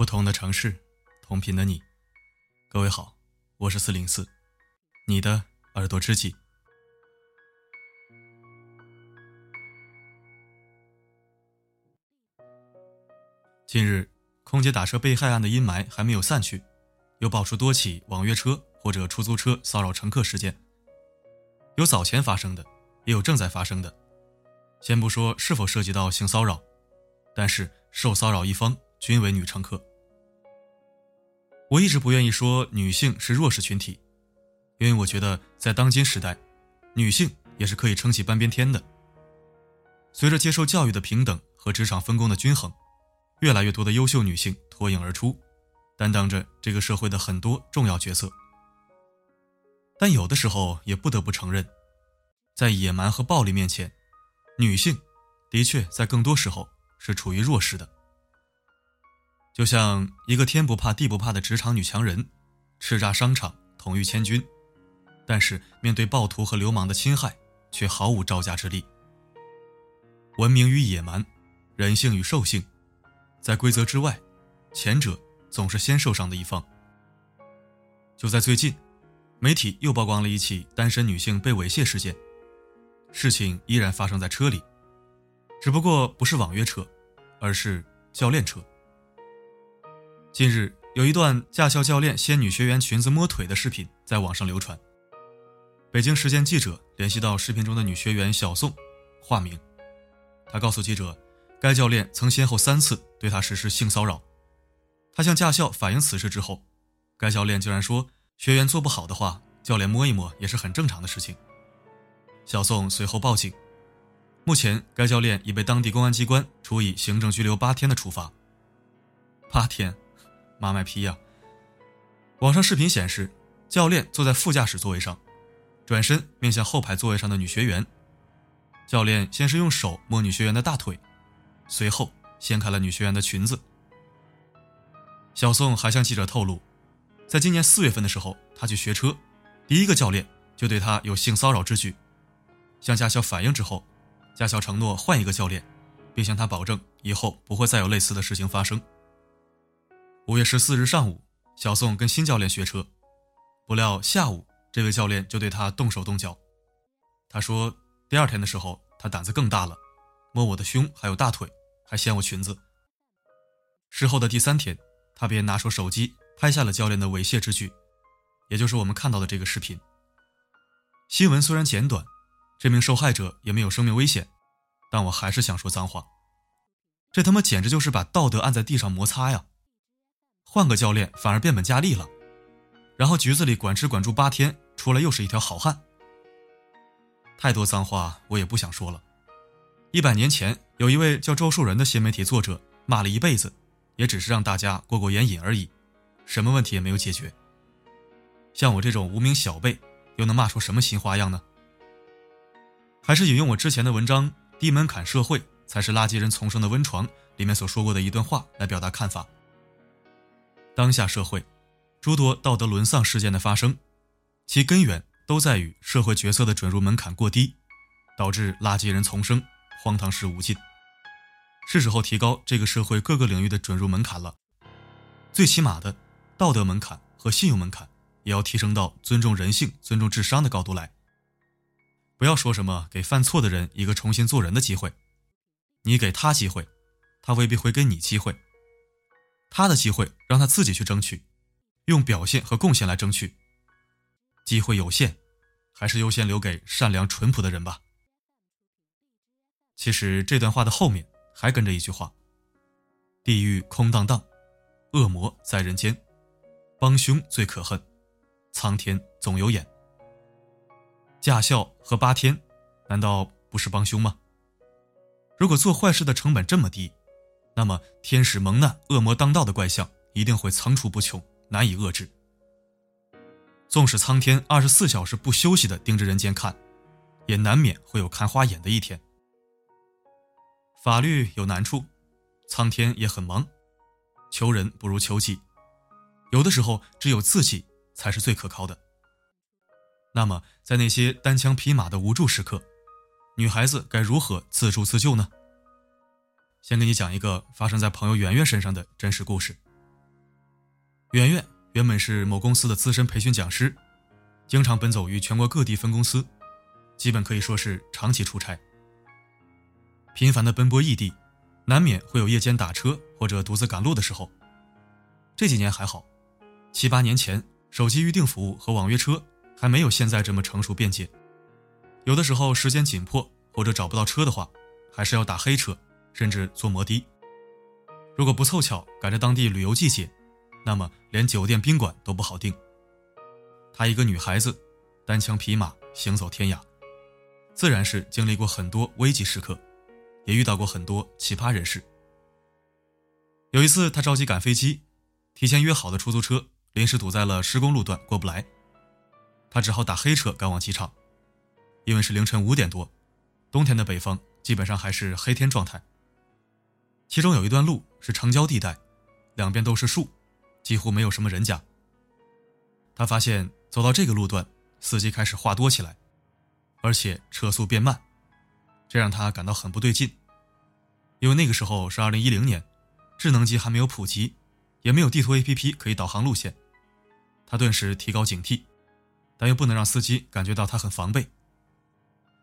不同的城市，同频的你，各位好，我是四零四，你的耳朵知己。近日，空姐打车被害案的阴霾还没有散去，又爆出多起网约车或者出租车骚扰乘客事件，有早前发生的，也有正在发生的。先不说是否涉及到性骚扰，但是受骚扰一方均为女乘客。我一直不愿意说女性是弱势群体，因为我觉得在当今时代，女性也是可以撑起半边天的。随着接受教育的平等和职场分工的均衡，越来越多的优秀女性脱颖而出，担当着这个社会的很多重要角色。但有的时候也不得不承认，在野蛮和暴力面前。女性，的确在更多时候是处于弱势的。就像一个天不怕地不怕的职场女强人，叱咤商场，统御千军，但是面对暴徒和流氓的侵害，却毫无招架之力。文明与野蛮，人性与兽性，在规则之外，前者总是先受伤的一方。就在最近，媒体又曝光了一起单身女性被猥亵事件。事情依然发生在车里，只不过不是网约车，而是教练车。近日有一段驾校教练掀女学员裙子摸腿的视频在网上流传。北京时间记者联系到视频中的女学员小宋，化名，她告诉记者，该教练曾先后三次对她实施性骚扰。她向驾校反映此事之后，该教练竟然说，学员做不好的话，教练摸一摸也是很正常的事情。小宋随后报警，目前该教练已被当地公安机关处以行政拘留八天的处罚。八天，妈卖批呀！网上视频显示，教练坐在副驾驶座位上，转身面向后排座位上的女学员。教练先是用手摸女学员的大腿，随后掀开了女学员的裙子。小宋还向记者透露，在今年四月份的时候，他去学车，第一个教练就对他有性骚扰之举。向驾校反映之后，驾校承诺换一个教练，并向他保证以后不会再有类似的事情发生。五月十四日上午，小宋跟新教练学车，不料下午这位教练就对他动手动脚。他说，第二天的时候他胆子更大了，摸我的胸还有大腿，还掀我裙子。事后的第三天，他便拿出手机拍下了教练的猥亵之举，也就是我们看到的这个视频。新闻虽然简短。这名受害者也没有生命危险，但我还是想说脏话。这他妈简直就是把道德按在地上摩擦呀！换个教练反而变本加厉了，然后局子里管吃管住八天，出来又是一条好汉。太多脏话我也不想说了。一百年前有一位叫周树人的新媒体作者骂了一辈子，也只是让大家过过眼瘾而已，什么问题也没有解决。像我这种无名小辈，又能骂出什么新花样呢？还是引用我之前的文章《低门槛社会才是垃圾人丛生的温床》里面所说过的一段话来表达看法。当下社会，诸多道德沦丧事件的发生，其根源都在于社会角色的准入门槛过低，导致垃圾人丛生，荒唐事无尽。是时候提高这个社会各个领域的准入门槛了，最起码的道德门槛和信用门槛也要提升到尊重人性、尊重智商的高度来。不要说什么给犯错的人一个重新做人的机会，你给他机会，他未必会给你机会。他的机会让他自己去争取，用表现和贡献来争取。机会有限，还是优先留给善良淳朴的人吧。其实这段话的后面还跟着一句话：地狱空荡荡，恶魔在人间，帮凶最可恨，苍天总有眼。驾校和八天，难道不是帮凶吗？如果做坏事的成本这么低，那么天使蒙难、恶魔当道的怪象一定会层出不穷，难以遏制。纵使苍天二十四小时不休息的盯着人间看，也难免会有看花眼的一天。法律有难处，苍天也很忙，求人不如求己，有的时候只有自己才是最可靠的。那么，在那些单枪匹马的无助时刻，女孩子该如何自助自救呢？先给你讲一个发生在朋友圆圆身上的真实故事。圆圆原本是某公司的资深培训讲师，经常奔走于全国各地分公司，基本可以说是长期出差。频繁的奔波异地，难免会有夜间打车或者独自赶路的时候。这几年还好，七八年前，手机预订服务和网约车还没有现在这么成熟便捷。有的时候时间紧迫或者找不到车的话，还是要打黑车，甚至坐摩的。如果不凑巧赶着当地旅游季节，那么连酒店宾馆都不好订。她一个女孩子，单枪匹马行走天涯，自然是经历过很多危急时刻，也遇到过很多奇葩人士。有一次，她着急赶飞机，提前约好的出租车临时堵在了施工路段，过不来，她只好打黑车赶往机场。因为是凌晨五点多，冬天的北方基本上还是黑天状态。其中有一段路是城郊地带，两边都是树，几乎没有什么人家。他发现走到这个路段，司机开始话多起来，而且车速变慢，这让他感到很不对劲。因为那个时候是二零一零年，智能机还没有普及，也没有地图 APP 可以导航路线。他顿时提高警惕，但又不能让司机感觉到他很防备。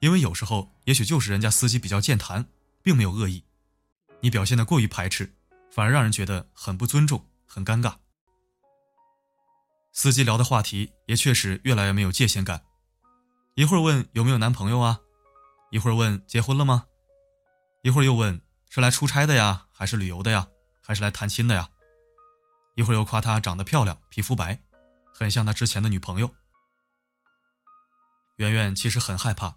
因为有时候，也许就是人家司机比较健谈，并没有恶意，你表现的过于排斥，反而让人觉得很不尊重，很尴尬。司机聊的话题也确实越来越没有界限感，一会儿问有没有男朋友啊，一会儿问结婚了吗，一会儿又问是来出差的呀，还是旅游的呀，还是来探亲的呀，一会儿又夸她长得漂亮，皮肤白，很像他之前的女朋友。圆圆其实很害怕。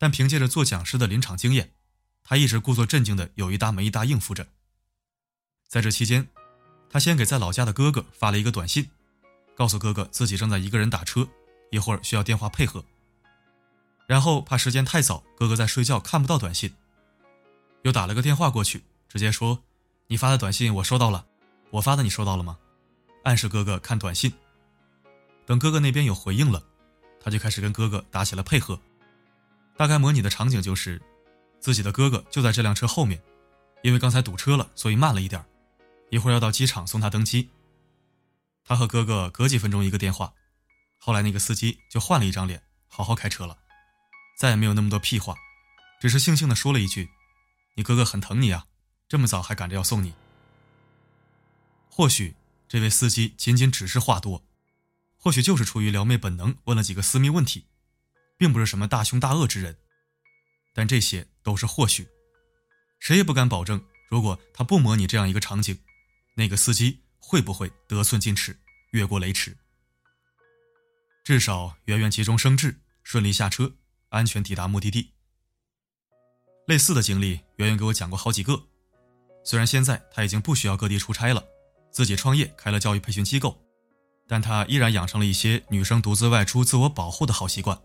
但凭借着做讲师的临场经验，他一直故作镇静的有一搭没一搭应付着。在这期间，他先给在老家的哥哥发了一个短信，告诉哥哥自己正在一个人打车，一会儿需要电话配合。然后怕时间太早，哥哥在睡觉看不到短信，又打了个电话过去，直接说：“你发的短信我收到了，我发的你收到了吗？”暗示哥哥看短信。等哥哥那边有回应了，他就开始跟哥哥打起了配合。大概模拟的场景就是，自己的哥哥就在这辆车后面，因为刚才堵车了，所以慢了一点一会儿要到机场送他登机。他和哥哥隔几分钟一个电话，后来那个司机就换了一张脸，好好开车了，再也没有那么多屁话，只是悻悻地说了一句：“你哥哥很疼你啊，这么早还赶着要送你。”或许这位司机仅仅只是话多，或许就是出于撩妹本能问了几个私密问题。并不是什么大凶大恶之人，但这些都是或许，谁也不敢保证，如果他不模拟这样一个场景，那个司机会不会得寸进尺，越过雷池。至少圆圆急中生智，顺利下车，安全抵达目的地。类似的经历，圆圆给我讲过好几个。虽然现在他已经不需要各地出差了，自己创业开了教育培训机构，但他依然养成了一些女生独自外出自我保护的好习惯。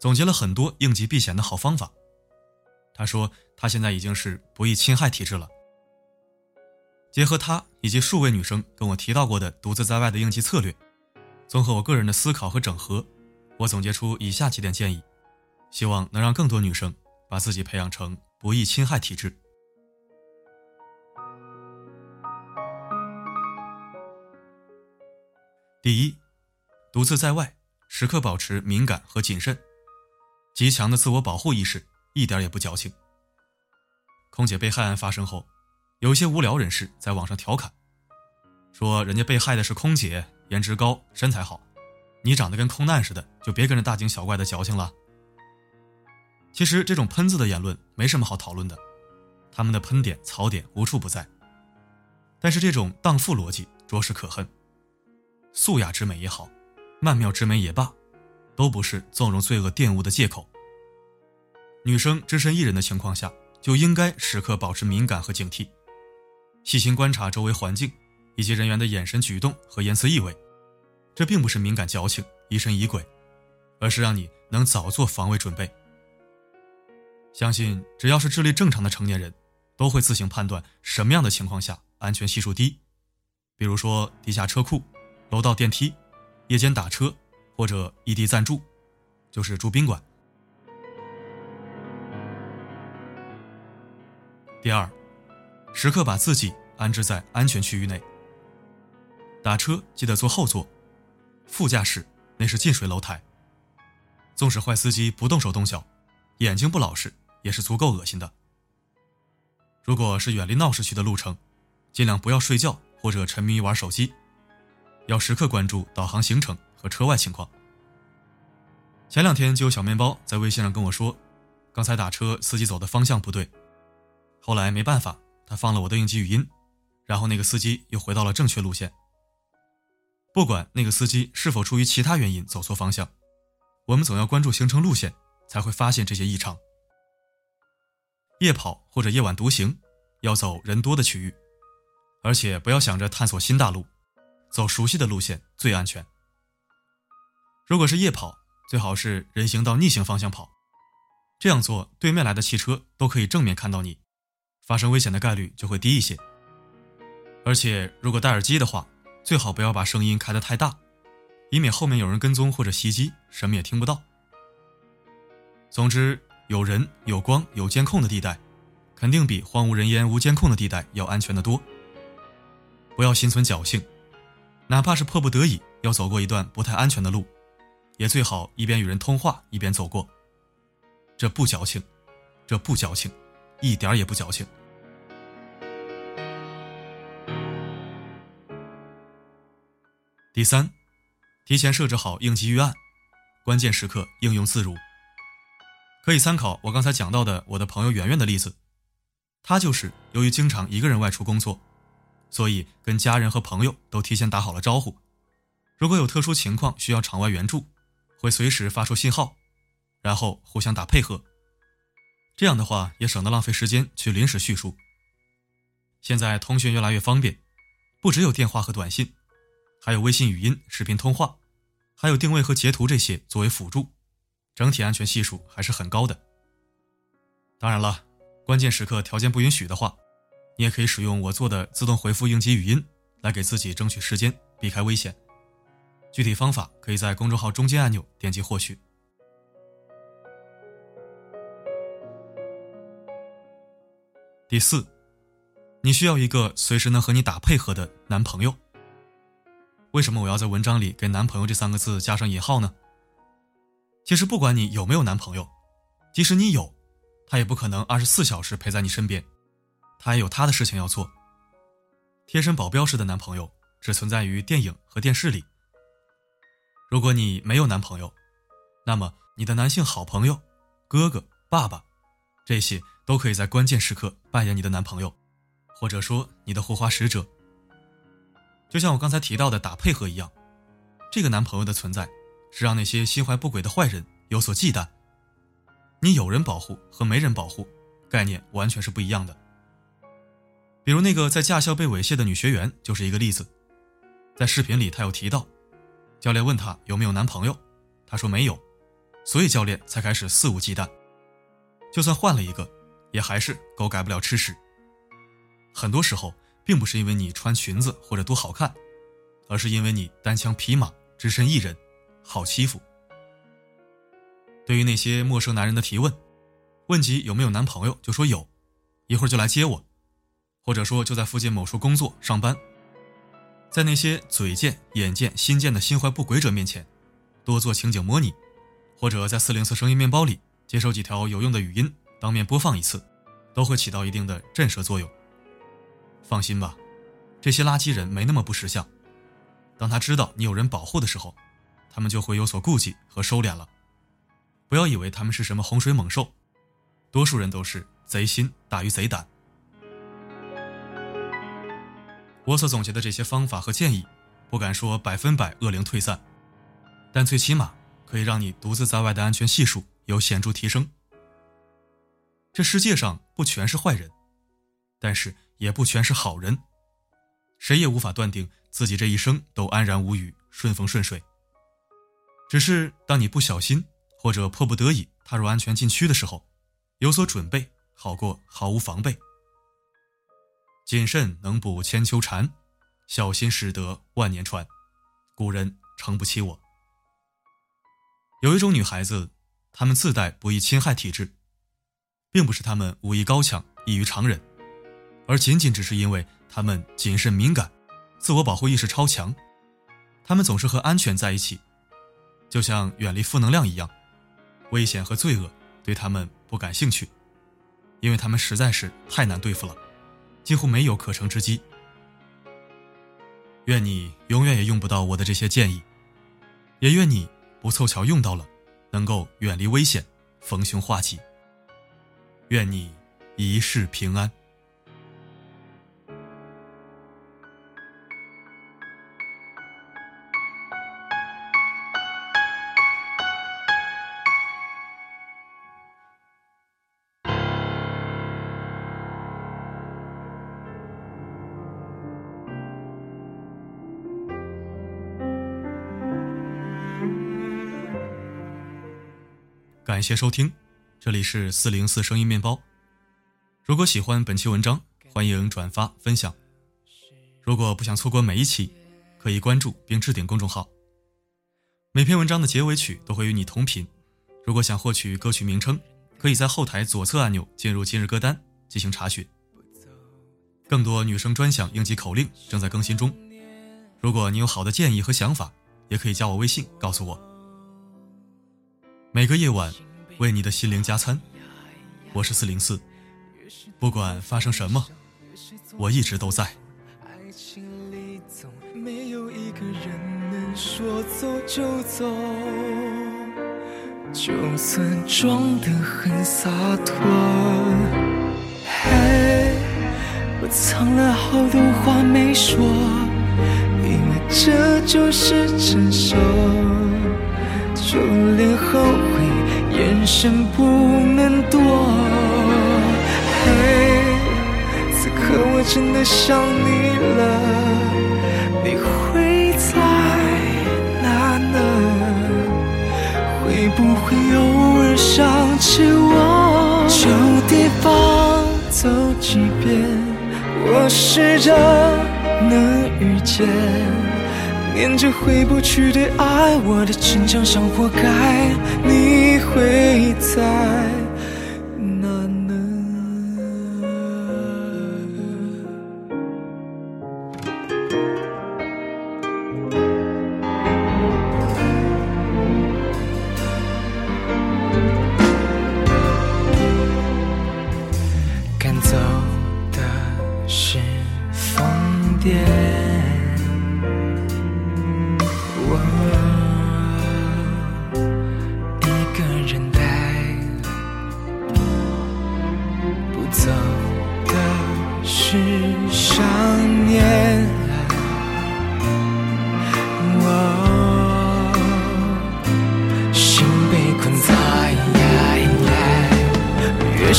总结了很多应急避险的好方法。他说，他现在已经是不易侵害体质了。结合他以及数位女生跟我提到过的独自在外的应急策略，综合我个人的思考和整合，我总结出以下几点建议，希望能让更多女生把自己培养成不易侵害体质。第一，独自在外，时刻保持敏感和谨慎。极强的自我保护意识，一点也不矫情。空姐被害案发生后，有些无聊人士在网上调侃，说人家被害的是空姐，颜值高，身材好，你长得跟空难似的，就别跟着大惊小怪的矫情了。其实这种喷子的言论没什么好讨论的，他们的喷点、槽点无处不在。但是这种荡妇逻辑着实可恨。素雅之美也好，曼妙之美也罢。都不是纵容罪恶玷污的借口。女生只身一人的情况下，就应该时刻保持敏感和警惕，细心观察周围环境以及人员的眼神、举动和言辞意味。这并不是敏感矫情、疑神疑鬼，而是让你能早做防卫准备。相信只要是智力正常的成年人，都会自行判断什么样的情况下安全系数低，比如说地下车库、楼道电梯、夜间打车。或者异地暂住，就是住宾馆。第二，时刻把自己安置在安全区域内。打车记得坐后座，副驾驶那是近水楼台。纵使坏司机不动手动脚，眼睛不老实也是足够恶心的。如果是远离闹市区的路程，尽量不要睡觉或者沉迷于玩手机，要时刻关注导航行程和车外情况。前两天就有小面包在微信上跟我说，刚才打车司机走的方向不对，后来没办法，他放了我的应急语音，然后那个司机又回到了正确路线。不管那个司机是否出于其他原因走错方向。我们总要关注行程路线，才会发现这些异常。夜跑或者夜晚独行，要走人多的区域，而且不要想着探索新大陆，走熟悉的路线最安全。如果是夜跑，最好是人行道逆行方向跑，这样做对面来的汽车都可以正面看到你，发生危险的概率就会低一些。而且如果戴耳机的话，最好不要把声音开得太大。以免后面有人跟踪或者袭击，什么也听不到。总之，有人、有光、有监控的地带，肯定比荒无人烟、无监控的地带要安全的多。不要心存侥幸，哪怕是迫不得已要走过一段不太安全的路，也最好一边与人通话一边走过。这不矫情，这不矫情，一点也不矫情。第三。提前设置好应急预案，关键时刻应用自如。可以参考我刚才讲到的我的朋友圆圆的例子，她就是由于经常一个人外出工作，所以跟家人和朋友都提前打好了招呼。如果有特殊情况需要场外援助，会随时发出信号，然后互相打配合。这样的话也省得浪费时间去临时叙述。现在通讯越来越方便，不只有电话和短信，还有微信语音、视频通话。还有定位和截图这些作为辅助，整体安全系数还是很高的。当然了，关键时刻条件不允许的话，你也可以使用我做的自动回复应急语音来给自己争取时间，避开危险。具体方法可以在公众号中间按钮点击获取。第四，你需要一个随时能和你打配合的男朋友。为什么我要在文章里给“男朋友”这三个字加上引号呢？其实，不管你有没有男朋友，即使你有，他也不可能二十四小时陪在你身边，他也有他的事情要做。贴身保镖式的男朋友只存在于电影和电视里。如果你没有男朋友，那么你的男性好朋友、哥哥、爸爸，这些都可以在关键时刻扮演你的男朋友，或者说你的护花使者。就像我刚才提到的打配合一样，这个男朋友的存在是让那些心怀不轨的坏人有所忌惮。你有人保护和没人保护，概念完全是不一样的。比如那个在驾校被猥亵的女学员就是一个例子。在视频里，她有提到，教练问她有没有男朋友，她说没有，所以教练才开始肆无忌惮。就算换了一个，也还是狗改不了吃屎。很多时候。并不是因为你穿裙子或者多好看，而是因为你单枪匹马、只身一人，好欺负。对于那些陌生男人的提问，问及有没有男朋友，就说有，一会儿就来接我，或者说就在附近某处工作上班。在那些嘴贱、眼贱、心贱的心怀不轨者面前，多做情景模拟，或者在四零四声音面包里接收几条有用的语音，当面播放一次，都会起到一定的震慑作用。放心吧，这些垃圾人没那么不识相。当他知道你有人保护的时候，他们就会有所顾忌和收敛了。不要以为他们是什么洪水猛兽，多数人都是贼心大于贼胆。我所总结的这些方法和建议，不敢说百分百恶灵退散，但最起码可以让你独自在外的安全系数有显著提升。这世界上不全是坏人，但是。也不全是好人，谁也无法断定自己这一生都安然无虞、顺风顺水。只是当你不小心或者迫不得已踏入安全禁区的时候，有所准备好过毫无防备。谨慎能补千秋蝉，小心驶得万年船。古人诚不欺我。有一种女孩子，她们自带不易侵害体质，并不是她们武艺高强、异于常人。而仅仅只是因为她们谨慎敏感，自我保护意识超强，他们总是和安全在一起，就像远离负能量一样，危险和罪恶对他们不感兴趣，因为他们实在是太难对付了，几乎没有可乘之机。愿你永远也用不到我的这些建议，也愿你不凑巧用到了，能够远离危险，逢凶化吉。愿你一世平安。感谢收听，这里是四零四声音面包。如果喜欢本期文章，欢迎转发分享。如果不想错过每一期，可以关注并置顶公众号。每篇文章的结尾曲都会与你同频。如果想获取歌曲名称，可以在后台左侧按钮进入今日歌单进行查询。更多女生专享应急口令正在更新中。如果你有好的建议和想法，也可以加我微信告诉我。每个夜晚，为你的心灵加餐。我是四零四，不管发生什么，我一直都在。爱情里总没有一个人能说走就走，就算装得很洒脱。嘿，我藏了好多话没说，因为这就是成熟。就连后悔，眼神不能躲。嘿，此刻我真的想你了，你会在哪呢？会不会偶尔想起我？旧地方走几遍，我试着能遇见。念着回不去的爱，我的逞强像活该，你会在。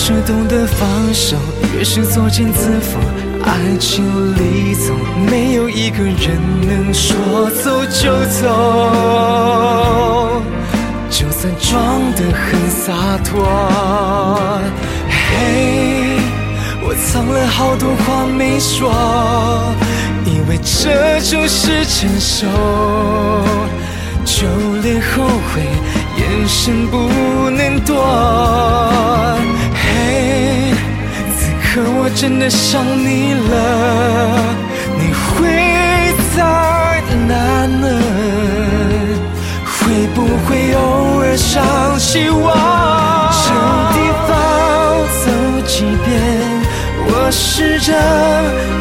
是懂得放手，越是作茧自缚。爱情里总没有一个人能说走就走，就算装得很洒脱。嘿，我藏了好多话没说，以为这就是成熟，就连后悔眼神不能躲。可我真的想你了，你会在哪呢？会不会偶尔想起我？旧地方走几遍，我试着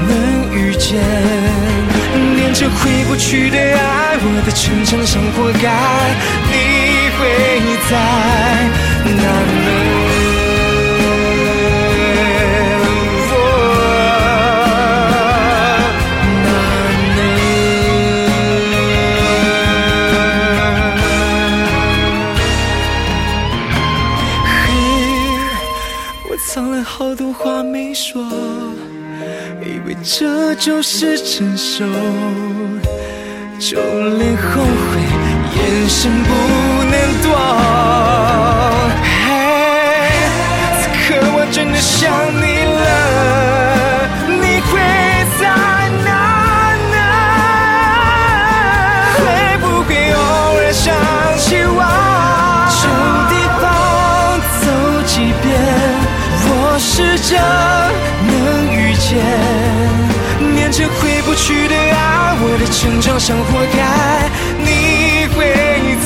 能遇见。念着回不去的爱，我的逞强像活该。你会在藏了好多话没说，以为这就是成熟，就连后悔眼神不能躲。去的爱。我的成长像活该，你会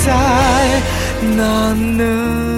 在哪呢？